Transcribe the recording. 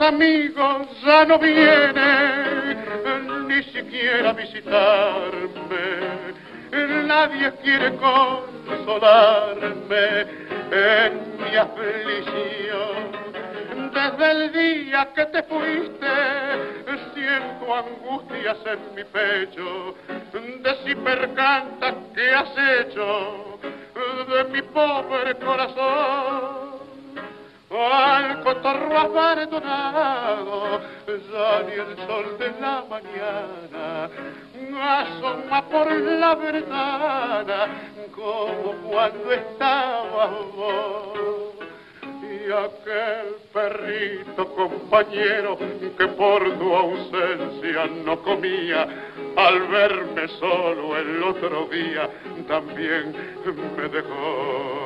Amigos ya no vienen ni siquiera visitarme. Nadie quiere consolarme en mi aflicción. Desde el día que te fuiste, siento angustias en mi pecho, de si percanta que has hecho de mi pobre corazón al cotorro abandonado, ya ni el sol de la mañana asoma por la ventana como cuando estaba vos. Y aquel perrito compañero que por tu ausencia no comía, al verme solo el otro día también me dejó